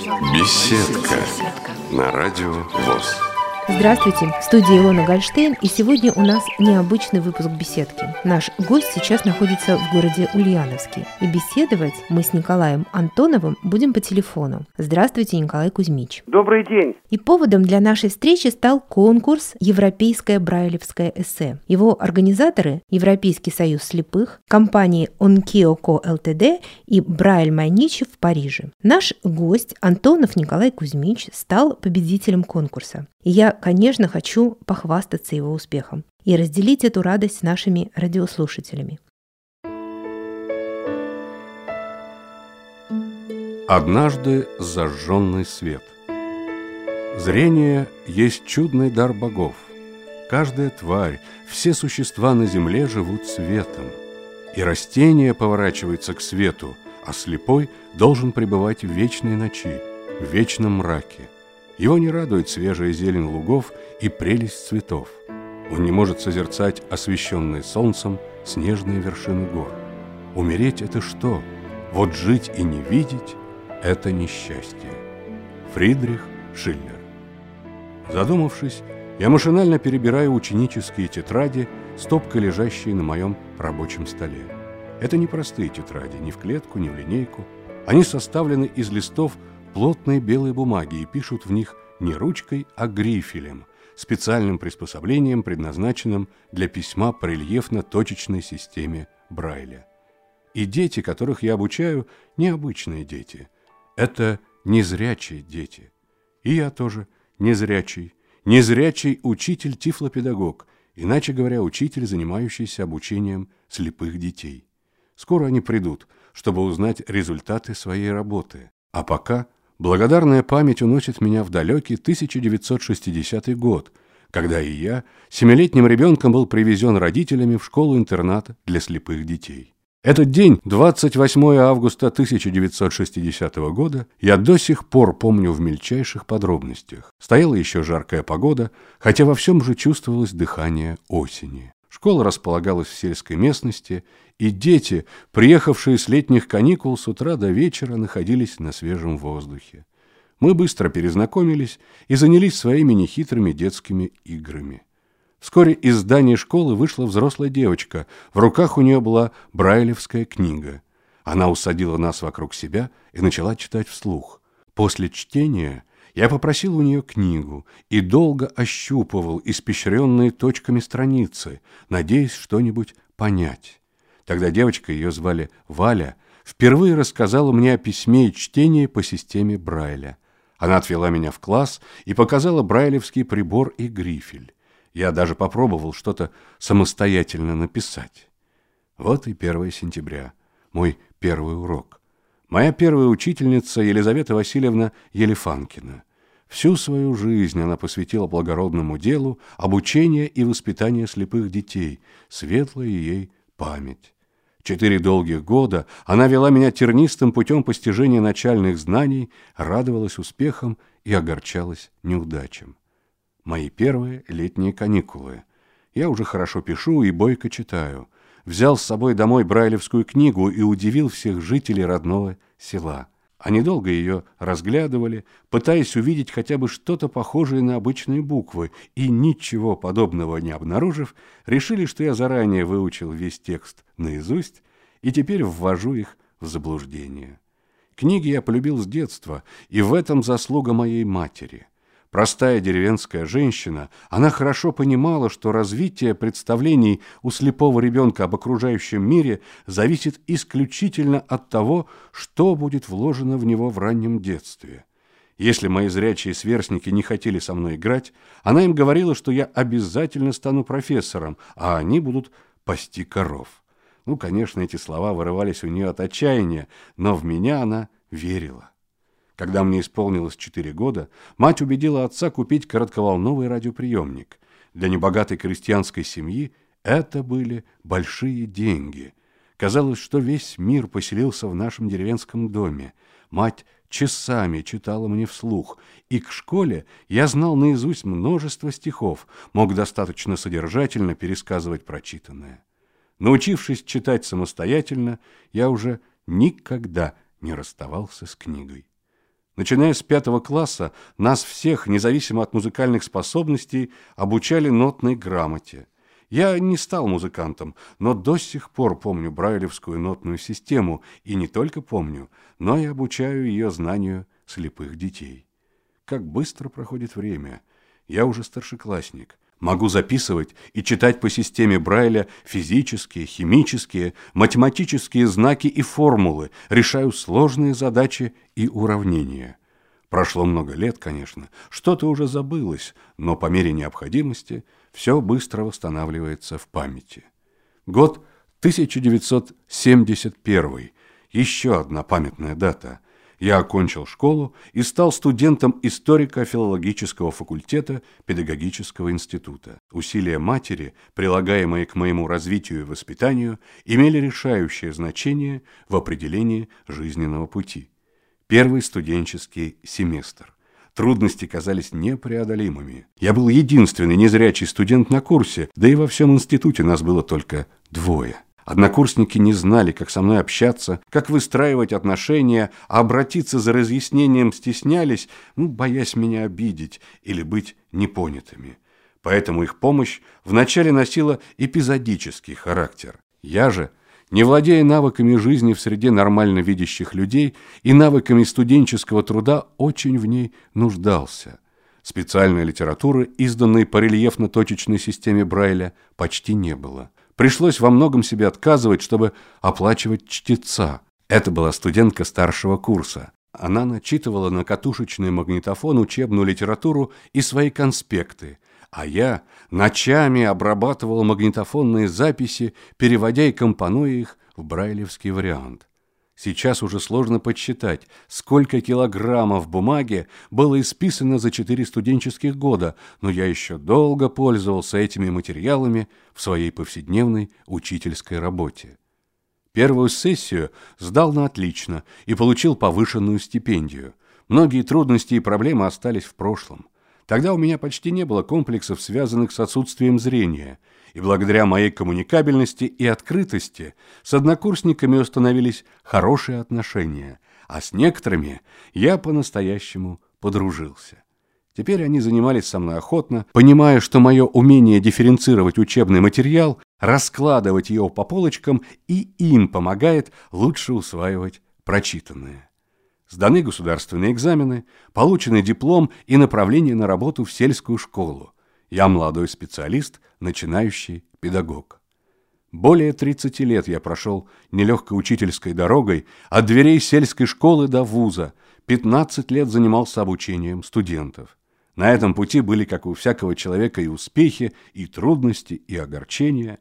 Беседка на радио ВОЗ. Здравствуйте, в студии Илона Гольштейн, и сегодня у нас необычный выпуск беседки. Наш гость сейчас находится в городе Ульяновске, и беседовать мы с Николаем Антоновым будем по телефону. Здравствуйте, Николай Кузьмич. Добрый день. И поводом для нашей встречи стал конкурс «Европейское брайлевское эссе». Его организаторы – Европейский союз слепых, компании Онкиоко ЛТД и Брайль Майничи в Париже. Наш гость Антонов Николай Кузьмич стал победителем конкурса. И я, конечно, хочу похвастаться его успехом и разделить эту радость с нашими радиослушателями. Однажды зажженный свет. Зрение есть чудный дар богов. Каждая тварь, все существа на земле живут светом. И растение поворачивается к свету, а слепой должен пребывать в вечной ночи, в вечном мраке – его не радует свежая зелень лугов и прелесть цветов. Он не может созерцать освещенные солнцем снежные вершины гор. Умереть – это что? Вот жить и не видеть – это несчастье. Фридрих Шиллер Задумавшись, я машинально перебираю ученические тетради, стопкой лежащие на моем рабочем столе. Это не простые тетради, ни в клетку, ни в линейку. Они составлены из листов плотной белой бумаги и пишут в них не ручкой, а грифелем, специальным приспособлением, предназначенным для письма по рельефно-точечной системе Брайля. И дети, которых я обучаю, необычные дети. Это незрячие дети. И я тоже незрячий. Незрячий учитель-тифлопедагог, иначе говоря, учитель, занимающийся обучением слепых детей. Скоро они придут, чтобы узнать результаты своей работы. А пока – Благодарная память уносит меня в далекий 1960 год, когда и я, семилетним ребенком, был привезен родителями в школу-интернат для слепых детей. Этот день, 28 августа 1960 года, я до сих пор помню в мельчайших подробностях. Стояла еще жаркая погода, хотя во всем же чувствовалось дыхание осени. Школа располагалась в сельской местности, и дети, приехавшие с летних каникул, с утра до вечера находились на свежем воздухе. Мы быстро перезнакомились и занялись своими нехитрыми детскими играми. Вскоре из здания школы вышла взрослая девочка. В руках у нее была брайлевская книга. Она усадила нас вокруг себя и начала читать вслух. После чтения я попросил у нее книгу и долго ощупывал испещренные точками страницы, надеясь что-нибудь понять. Тогда девочка, ее звали Валя, впервые рассказала мне о письме и чтении по системе Брайля. Она отвела меня в класс и показала брайлевский прибор и грифель. Я даже попробовал что-то самостоятельно написать. Вот и 1 сентября, мой первый урок. Моя первая учительница Елизавета Васильевна Елефанкина. Всю свою жизнь она посвятила благородному делу обучения и воспитания слепых детей, светлая ей память. Четыре долгих года она вела меня тернистым путем постижения начальных знаний, радовалась успехам и огорчалась неудачам. Мои первые летние каникулы. Я уже хорошо пишу и бойко читаю. Взял с собой домой брайлевскую книгу и удивил всех жителей родного села. Они долго ее разглядывали, пытаясь увидеть хотя бы что-то похожее на обычные буквы, и, ничего подобного не обнаружив, решили, что я заранее выучил весь текст наизусть и теперь ввожу их в заблуждение. Книги я полюбил с детства, и в этом заслуга моей матери. Простая деревенская женщина, она хорошо понимала, что развитие представлений у слепого ребенка об окружающем мире зависит исключительно от того, что будет вложено в него в раннем детстве. Если мои зрячие сверстники не хотели со мной играть, она им говорила, что я обязательно стану профессором, а они будут пасти коров. Ну, конечно, эти слова вырывались у нее от отчаяния, но в меня она верила. Когда мне исполнилось четыре года, мать убедила отца купить коротковолновый радиоприемник. Для небогатой крестьянской семьи это были большие деньги. Казалось, что весь мир поселился в нашем деревенском доме. Мать часами читала мне вслух, и к школе я знал наизусть множество стихов, мог достаточно содержательно пересказывать прочитанное. Научившись читать самостоятельно, я уже никогда не расставался с книгой. Начиная с пятого класса, нас всех, независимо от музыкальных способностей, обучали нотной грамоте. Я не стал музыкантом, но до сих пор помню брайлевскую нотную систему, и не только помню, но и обучаю ее знанию слепых детей. Как быстро проходит время. Я уже старшеклассник. Могу записывать и читать по системе Брайля физические, химические, математические знаки и формулы, решаю сложные задачи и уравнения. Прошло много лет, конечно, что-то уже забылось, но по мере необходимости все быстро восстанавливается в памяти. Год 1971, еще одна памятная дата – я окончил школу и стал студентом историко-филологического факультета педагогического института. Усилия матери, прилагаемые к моему развитию и воспитанию, имели решающее значение в определении жизненного пути. Первый студенческий семестр. Трудности казались непреодолимыми. Я был единственный незрячий студент на курсе, да и во всем институте нас было только двое. Однокурсники не знали, как со мной общаться, как выстраивать отношения, а обратиться за разъяснением стеснялись, ну, боясь меня обидеть или быть непонятыми. Поэтому их помощь вначале носила эпизодический характер. Я же, не владея навыками жизни в среде нормально видящих людей и навыками студенческого труда, очень в ней нуждался. Специальной литературы, изданной по рельефно-точечной системе Брайля, почти не было. Пришлось во многом себе отказывать, чтобы оплачивать чтеца. Это была студентка старшего курса. Она начитывала на катушечный магнитофон учебную литературу и свои конспекты, а я ночами обрабатывал магнитофонные записи, переводя и компонуя их в брайлевский вариант. Сейчас уже сложно подсчитать, сколько килограммов бумаги было исписано за четыре студенческих года, но я еще долго пользовался этими материалами в своей повседневной учительской работе. Первую сессию сдал на отлично и получил повышенную стипендию. Многие трудности и проблемы остались в прошлом. Тогда у меня почти не было комплексов, связанных с отсутствием зрения – и благодаря моей коммуникабельности и открытости с однокурсниками установились хорошие отношения, а с некоторыми я по-настоящему подружился. Теперь они занимались со мной охотно, понимая, что мое умение дифференцировать учебный материал, раскладывать его по полочкам и им помогает лучше усваивать прочитанное. Сданы государственные экзамены, получены диплом и направление на работу в сельскую школу. Я молодой специалист, начинающий педагог. Более 30 лет я прошел нелегкой учительской дорогой от дверей сельской школы до вуза, 15 лет занимался обучением студентов. На этом пути были, как у всякого человека, и успехи, и трудности, и огорчения.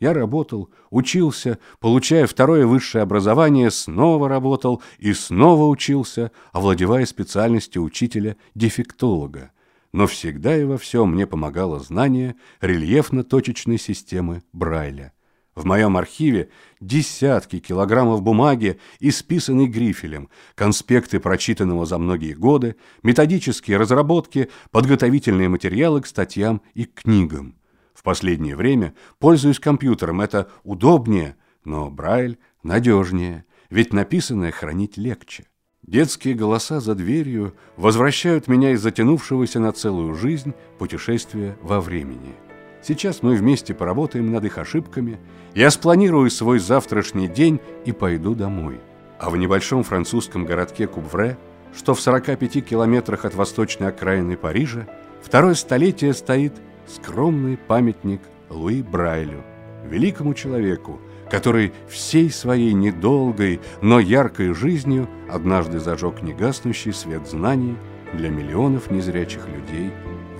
Я работал, учился, получая второе высшее образование, снова работал и снова учился, овладевая специальностью учителя-дефектолога но всегда и во всем мне помогало знание рельефно-точечной системы Брайля. В моем архиве десятки килограммов бумаги, исписанной грифелем, конспекты прочитанного за многие годы, методические разработки, подготовительные материалы к статьям и книгам. В последнее время пользуюсь компьютером, это удобнее, но Брайль надежнее, ведь написанное хранить легче. Детские голоса за дверью возвращают меня из затянувшегося на целую жизнь путешествия во времени. Сейчас мы вместе поработаем над их ошибками, я спланирую свой завтрашний день и пойду домой. А в небольшом французском городке Кубвре, что в 45 километрах от восточной окраины Парижа, второе столетие стоит скромный памятник Луи Брайлю, великому человеку, который всей своей недолгой, но яркой жизнью однажды зажег негаснущий свет знаний для миллионов незрячих людей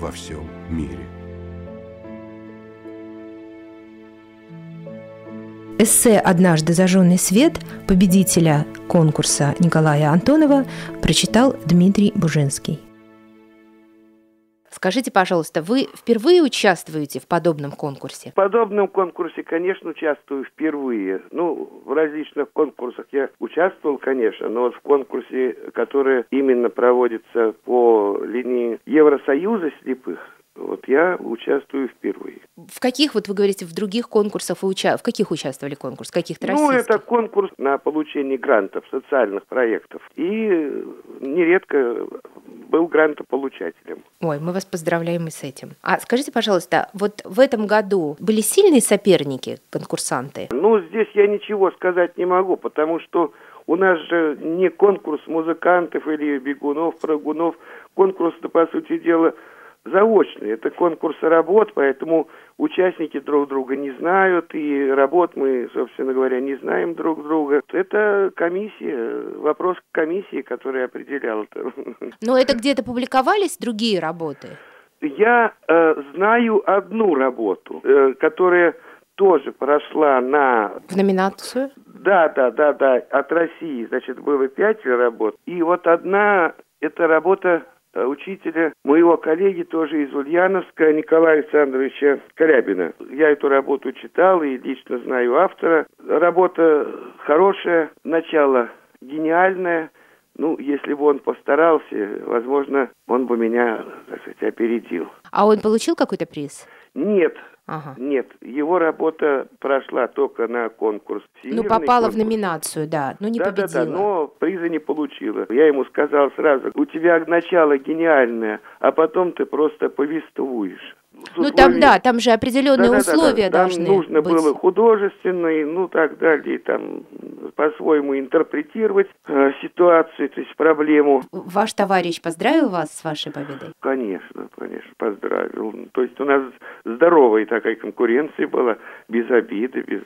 во всем мире. Эссе «Однажды зажженный свет» победителя конкурса Николая Антонова прочитал Дмитрий Буженский. Скажите, пожалуйста, вы впервые участвуете в подобном конкурсе? В подобном конкурсе, конечно, участвую впервые. Ну, в различных конкурсах я участвовал, конечно, но вот в конкурсе, который именно проводится по линии Евросоюза слепых, вот я участвую впервые. В каких, вот вы говорите, в других конкурсах вы уча... в каких участвовали конкурс? Каких-то Ну, это конкурс на получение грантов, социальных проектов. И нередко был грантополучателем. Ой, мы вас поздравляем и с этим. А скажите, пожалуйста, вот в этом году были сильные соперники, конкурсанты? Ну, здесь я ничего сказать не могу, потому что у нас же не конкурс музыкантов или бегунов, прыгунов. Конкурс-то, по сути дела, заочный. Это конкурс работ, поэтому участники друг друга не знают, и работ мы, собственно говоря, не знаем друг друга. Это комиссия, вопрос комиссии, которая определяла. Но это где-то публиковались другие работы? Я э, знаю одну работу, э, которая тоже прошла на... В номинацию? Да, да, да, да, от России, значит, было пять работ. И вот одна, это работа учителя, моего коллеги тоже из Ульяновска, Николая Александровича Корябина. Я эту работу читал и лично знаю автора. Работа хорошая, начало гениальное. Ну, если бы он постарался, возможно, он бы меня, так сказать, опередил. А он получил какой-то приз? Нет, Ага. Нет, его работа прошла только на конкурс. Ну, попала конкурс. в номинацию, да, но не да, победила. Да, да, но приза не получила. Я ему сказал сразу, у тебя начало гениальное, а потом ты просто повествуешь. Ну там да, там же определенные да, условия да, да, должны Там нужно быть. было художественный, ну так далее, там по-своему интерпретировать э, ситуацию, то есть проблему. Ваш товарищ поздравил вас с вашей победой? Конечно, конечно, поздравил. То есть у нас здоровая такая конкуренция была, без обиды, без...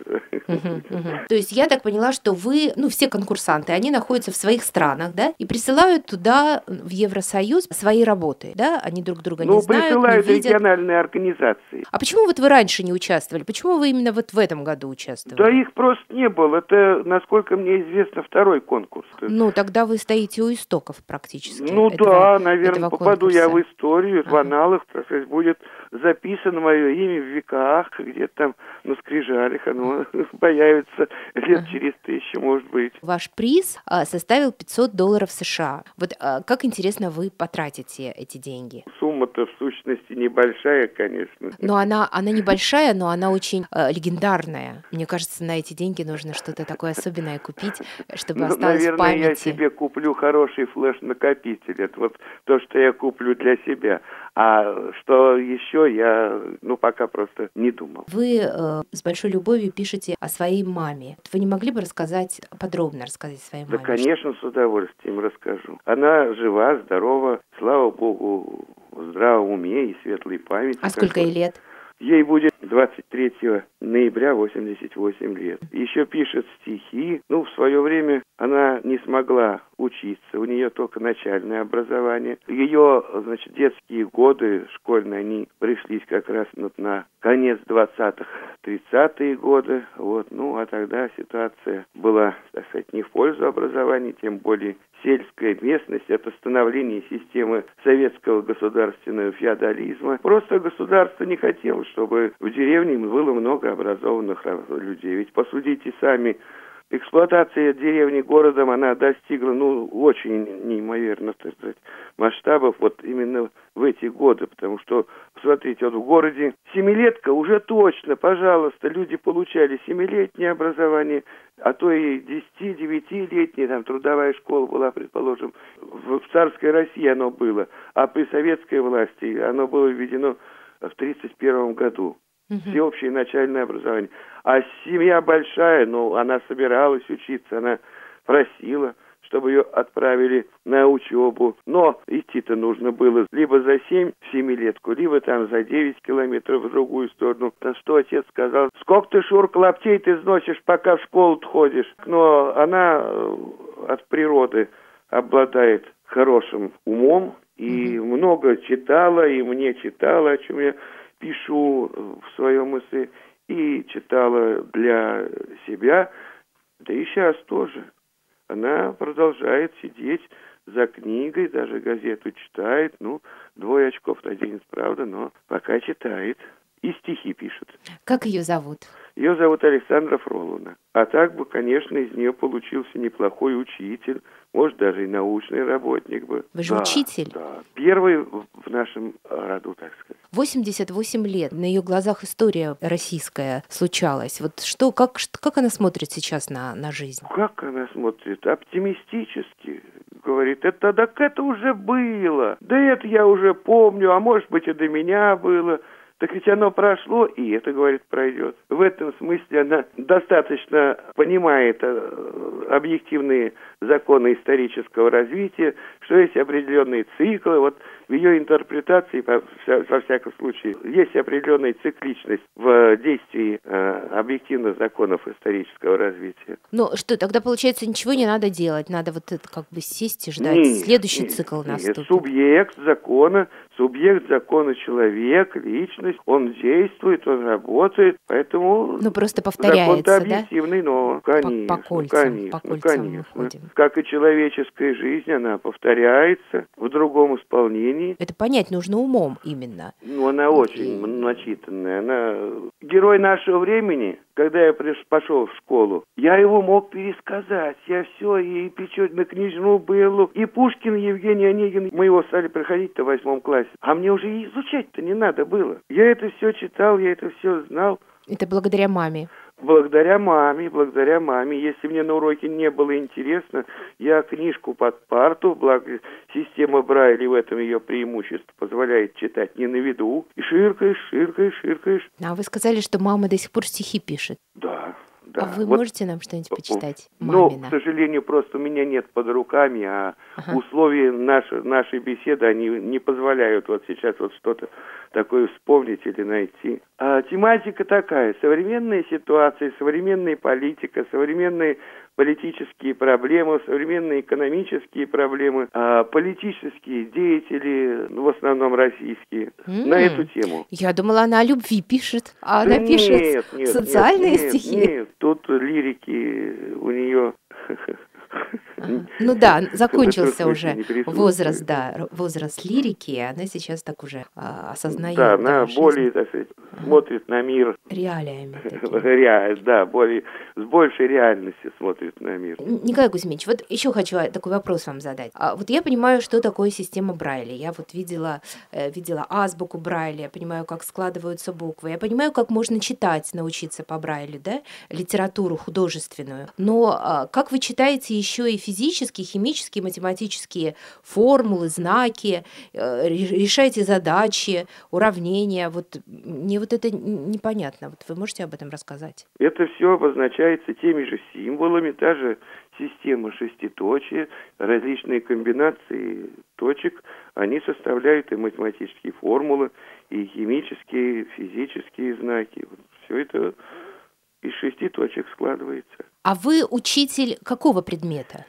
То есть я так поняла, что вы, ну все конкурсанты, они находятся в своих странах, да, и присылают туда, в Евросоюз, свои работы, да, они друг друга ну, не знают, присылают не видят. региональные организации. А почему вот вы раньше не участвовали? Почему вы именно вот в этом году участвовали? Да их просто не было. Это, насколько мне известно, второй конкурс. Ну, тогда вы стоите у истоков практически. Ну этого, да, наверное, попаду конкурса. я в историю, в аналог, так сказать, будет записано мое имя в веках, где-то там на скрижалях оно появится лет через тысячу, может быть. Ваш приз а, составил 500 долларов США. Вот а, как интересно вы потратите эти деньги? Сумма-то в сущности небольшая, конечно. Но она, она небольшая, но она очень э, легендарная. Мне кажется, на эти деньги нужно что-то такое особенное купить, чтобы ну, осталось наверное, в памяти. я себе куплю хороший флеш-накопитель. Это вот то, что я куплю для себя. А что еще, я, ну, пока просто не думал. Вы э, с большой любовью пишете о своей маме. Вы не могли бы рассказать, подробно рассказать о своей маме? Да, конечно, с удовольствием расскажу. Она жива, здорова, слава богу, в здравом уме и светлой памяти. А сколько ей лет? Ей будет 23 ноября 88 лет. Еще пишет стихи. Ну, в свое время она не смогла учиться. У нее только начальное образование. Ее, значит, детские годы школьные, они пришлись как раз вот на конец 20-х, 30-е годы. Вот. Ну, а тогда ситуация была, так сказать, не в пользу образования, тем более сельская местность, это становление системы советского государственного феодализма. Просто государство не хотело, чтобы в деревне было много образованных людей. Ведь посудите сами, эксплуатация деревни городом, она достигла, ну, очень неимоверно, так сказать, масштабов вот именно в эти годы, потому что, посмотрите, вот в городе семилетка уже точно, пожалуйста, люди получали семилетнее образование, а то и десяти-девятилетнее, там трудовая школа была, предположим, в, в царской России оно было, а при советской власти оно было введено в 1931 году. Всеобщее начальное образование. А семья большая, ну, она собиралась учиться, она просила, чтобы ее отправили на учебу. Но идти-то нужно было либо за семь семилетку, либо там за девять километров в другую сторону. Да что отец сказал? Сколько ты, Шурка, лаптей ты сносишь, пока в школу ходишь? Но она э, от природы обладает хорошим умом и много читала, и мне читала, о чем я пишу в своем эссе, и читала для себя, да и сейчас тоже. Она продолжает сидеть за книгой, даже газету читает, ну, двое очков наденет, правда, но пока читает. И стихи пишет. Как ее зовут? Ее зовут Александра Фроловна. А так бы, конечно, из нее получился неплохой учитель, может, даже и научный работник бы. Вы же да, учитель? Да, первый в нашем роду, так сказать. 88 лет, на ее глазах история российская случалась. Вот что, как, как она смотрит сейчас на, на жизнь? Как она смотрит? Оптимистически. говорит, это так это уже было. Да это я уже помню, а может быть и до меня было. Так ведь оно прошло, и это, говорит, пройдет. В этом смысле она достаточно понимает э, объективные законы исторического развития, что есть определенные циклы. Вот в ее интерпретации, во всяком случае, есть определенная цикличность в действии э, объективных законов исторического развития. Ну что, тогда получается ничего не надо делать, надо вот это как бы сесть и ждать. Нет, Следующий нет, цикл наступит. Нет, субъект закона, субъект закона человек, личность, он действует, он работает, поэтому... Ну просто повторяется, закон объективный, да? но, конечно, по, по кольцам, конечно, по кольцам конечно. Как и человеческая жизнь, она повторяется в другом исполнении. Это понять нужно умом именно. Ну, она очень и... начитанная. Она герой нашего времени. Когда я приш... пошел в школу, я его мог пересказать. Я все, и Печет на книжную было, и Пушкин, Евгений Онегин. Мы его стали проходить-то в восьмом классе. А мне уже изучать-то не надо было. Я это все читал, я это все знал. Это благодаря маме. Благодаря маме, благодаря маме. Если мне на уроке не было интересно, я книжку под парту, благо система Брайли в этом ее преимущество позволяет читать не на виду. И ширкаешь, ширкаешь, ширкаешь. А вы сказали, что мама до сих пор стихи пишет. Да. Да. А вы вот, можете нам что-нибудь почитать? Ну, к сожалению, просто у меня нет под руками, а ага. условия нашей, нашей беседы, они не позволяют вот сейчас вот что-то такое вспомнить или найти. А тематика такая, современная ситуация, современная политика, современные политические проблемы, современные экономические проблемы, а политические деятели, ну, в основном российские, mm. на эту тему. Я думала, она о любви пишет, а она пишет нет, нет, социальные нет, стихи. Нет, тут лирики у нее ну да, закончился уже возраст, да, возраст лирики, она сейчас так уже а, осознает. Да, она более, так сказать, смотрит на мир. Реалиями. Реаль, да, более, с большей реальностью смотрит на мир. Николай Кузьмич, вот еще хочу такой вопрос вам задать. А вот я понимаю, что такое система Брайля. Я вот видела, э, видела азбуку Брайля, я понимаю, как складываются буквы, я понимаю, как можно читать, научиться по Брайлю, да, литературу художественную. Но а, как вы читаете еще и физические, химические, математические формулы, знаки, э, решаете задачи, уравнения. Вот мне вот это непонятно. Вот вы можете об этом рассказать? Это все обозначается теми же символами, та же система шеститочия, различные комбинации точек, они составляют и математические формулы, и химические, физические знаки. Вот все это из шести точек складывается. А вы учитель какого предмета?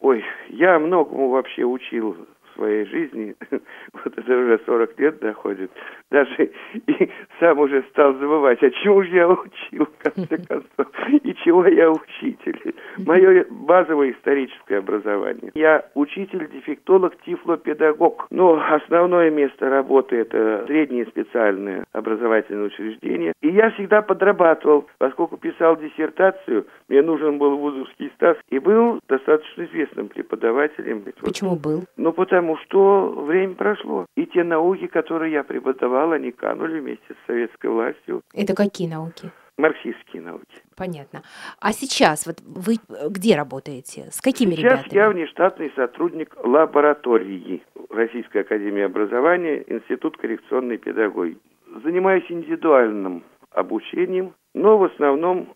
Ой, я многому вообще учил своей жизни, вот это уже 40 лет доходит, даже и сам уже стал забывать, а чему же я учил, в конце концов, и чего я учитель. Мое базовое историческое образование. Я учитель-дефектолог, тифлопедагог. Но основное место работы – это среднее специальное образовательное учреждение. И я всегда подрабатывал, поскольку писал диссертацию, мне нужен был вузовский стаж, и был достаточно известным преподавателем. Почему был? Ну, потому потому что время прошло. И те науки, которые я преподавал, они канули вместе с советской властью. Это какие науки? Марксистские науки. Понятно. А сейчас вот вы где работаете? С какими сейчас ребятами? Сейчас я внештатный сотрудник лаборатории Российской Академии Образования, Институт коррекционной педагогики. Занимаюсь индивидуальным обучением, но в основном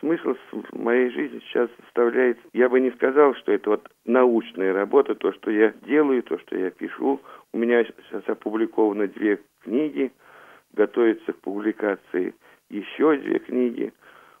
смысл моей жизни сейчас составляет, я бы не сказал, что это вот научная работа, то, что я делаю, то, что я пишу. У меня сейчас опубликовано две книги, готовится к публикации еще две книги,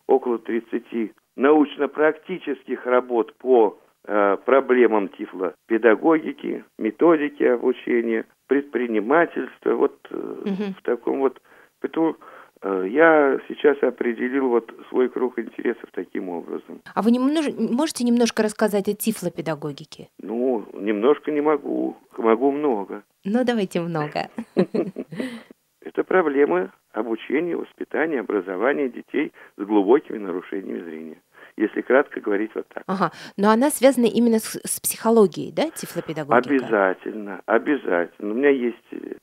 около 30 научно-практических работ по э, проблемам тифлопедагогики, методики обучения, предпринимательства, вот э, угу. в таком вот... Поэтому я сейчас определил вот свой круг интересов таким образом. А вы немнож... можете немножко рассказать о тифлопедагогике? Ну, немножко не могу. Могу много. Ну, давайте много. Это проблемы обучения, воспитания, образования детей с глубокими нарушениями зрения если кратко говорить вот так. Ага, но она связана именно с, с психологией, да, тифлопедагогика? Обязательно, обязательно. У меня есть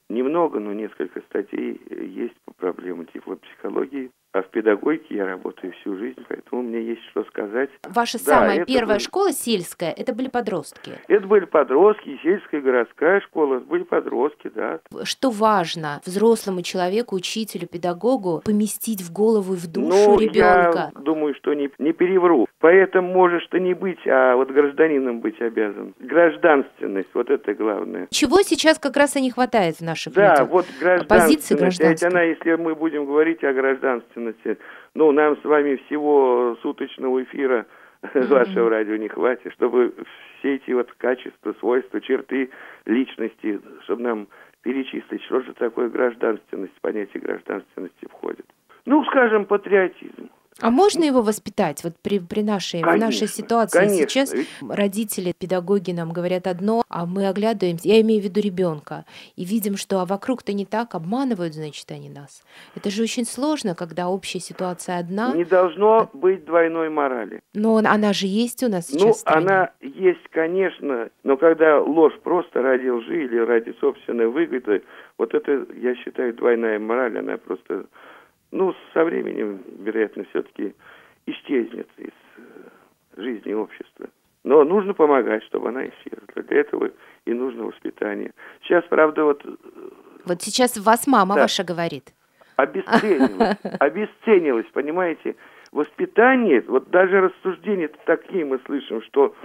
немного, но несколько статей есть по проблемам тифлопсихологии. А в педагогике я работаю всю жизнь, поэтому мне есть что сказать. Ваша да, самая первая были... школа сельская, это были подростки? Это были подростки, сельская городская школа, были подростки, да. Что важно взрослому человеку, учителю, педагогу поместить в голову и в душу ну, ребенка? я думаю, что не, не перевру. Поэтому можешь ты не быть, а вот гражданином быть обязан. Гражданственность, вот это главное. Чего сейчас как раз и не хватает в наших да, людях? Да, вот гражданственность. Позиции Ведь она, если мы будем говорить о гражданственности, ну, нам с вами всего суточного эфира mm-hmm. вашего радио не хватит, чтобы все эти вот качества, свойства, черты личности, чтобы нам перечислить, что же такое гражданственность, понятие гражданственности входит. Ну, скажем, патриотизм. А можно его воспитать вот при, при нашей, конечно, в нашей ситуации? Конечно. Сейчас родители, педагоги нам говорят одно, а мы оглядываемся, я имею в виду ребенка, и видим, что а вокруг-то не так, обманывают, значит, они нас. Это же очень сложно, когда общая ситуация одна. Не должно а... быть двойной морали. Но она же есть у нас сейчас. Ну, она есть, конечно, но когда ложь просто ради лжи или ради собственной выгоды, вот это, я считаю, двойная мораль, она просто ну, со временем, вероятно, все-таки исчезнет из э, жизни общества. Но нужно помогать, чтобы она исчезла. Для этого и нужно воспитание. Сейчас, правда, вот... Э, вот сейчас вас мама да, ваша говорит. Обесценилась, обесценилась, понимаете? Воспитание, вот даже рассуждения такие мы слышим, что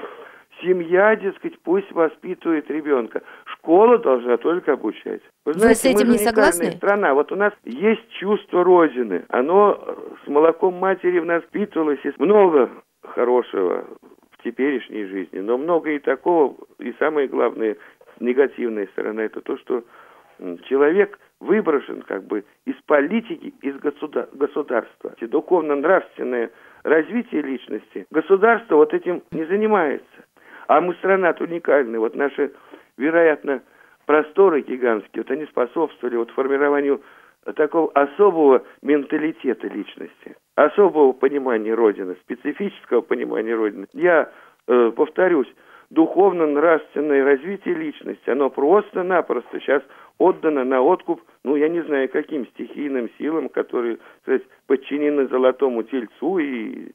Семья, дескать, пусть воспитывает ребенка. Школа должна только обучать. Вы, знаете, Вы с этим мы не согласны? страна. Вот у нас есть чувство Родины. Оно с молоком матери в нас впитывалось. Есть много хорошего в теперешней жизни, но много и такого. И самое главное, негативная сторона, это то, что человек выброшен как бы из политики, из государ государства. Духовно-нравственное развитие личности. Государство вот этим не занимается. А мы страна-то уникальная. Вот наши, вероятно, просторы гигантские, вот они способствовали вот формированию такого особого менталитета личности, особого понимания Родины, специфического понимания Родины. Я э, повторюсь, духовно-нравственное развитие личности, оно просто-напросто сейчас отдано на откуп, ну, я не знаю, каким стихийным силам, которые, сказать, подчинены золотому тельцу и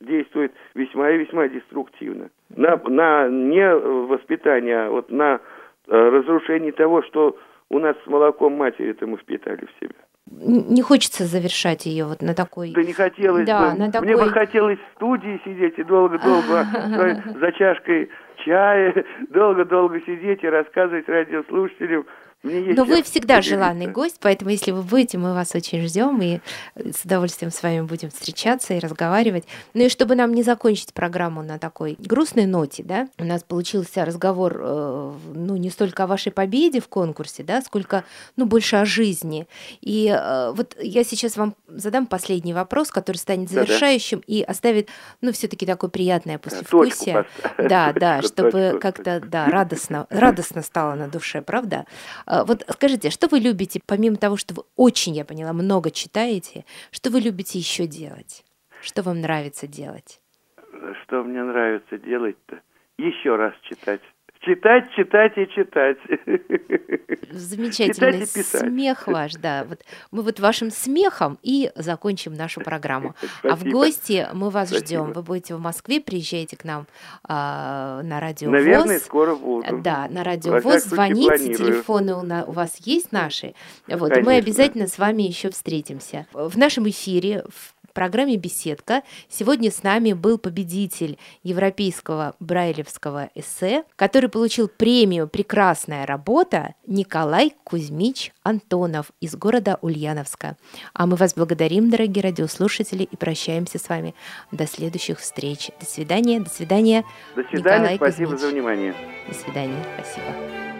действует весьма и весьма деструктивно. На, на не воспитание, а вот на разрушение того, что у нас с молоком матери это мы впитали в себя. Не хочется завершать ее вот на такой... Да не хотелось да, бы. На такой... Мне бы хотелось в студии сидеть и долго-долго за чашкой чая, долго-долго сидеть и рассказывать радиослушателям но вы всегда желанный гость, поэтому если вы будете, мы вас очень ждем и с удовольствием с вами будем встречаться и разговаривать. Ну и чтобы нам не закончить программу на такой грустной ноте, да, у нас получился разговор, э, ну не столько о вашей победе в конкурсе, да, сколько, ну больше о жизни. И э, вот я сейчас вам задам последний вопрос, который станет завершающим Да-да. и оставит, ну все-таки такое приятное послевкусие. Да, да, чтобы как-то, да, радостно, радостно стало на душе, правда? А, вот скажите, что вы любите, помимо того, что вы очень, я поняла, много читаете, что вы любите еще делать? Что вам нравится делать? Что мне нравится делать-то? Еще раз читать. Читать, читать и читать. Замечательный читать и смех ваш, да. Вот мы вот вашим смехом и закончим нашу программу. Спасибо. А в гости мы вас ждем. Вы будете в Москве, приезжайте к нам а, на радио Наверное, ВОЗ. скоро буду. Да, на радио ВОЗ. Звоните, планирую. телефоны у, на, у вас есть наши. Вот, Конечно. мы обязательно с вами еще встретимся. В нашем эфире в программе «Беседка» сегодня с нами был победитель Европейского Брайлевского эссе, который получил премию «Прекрасная работа» Николай Кузьмич Антонов из города Ульяновска. А мы вас благодарим, дорогие радиослушатели, и прощаемся с вами. До следующих встреч. До свидания. До свидания. До свидания. Николай спасибо Кузьмич. за внимание. До свидания. Спасибо.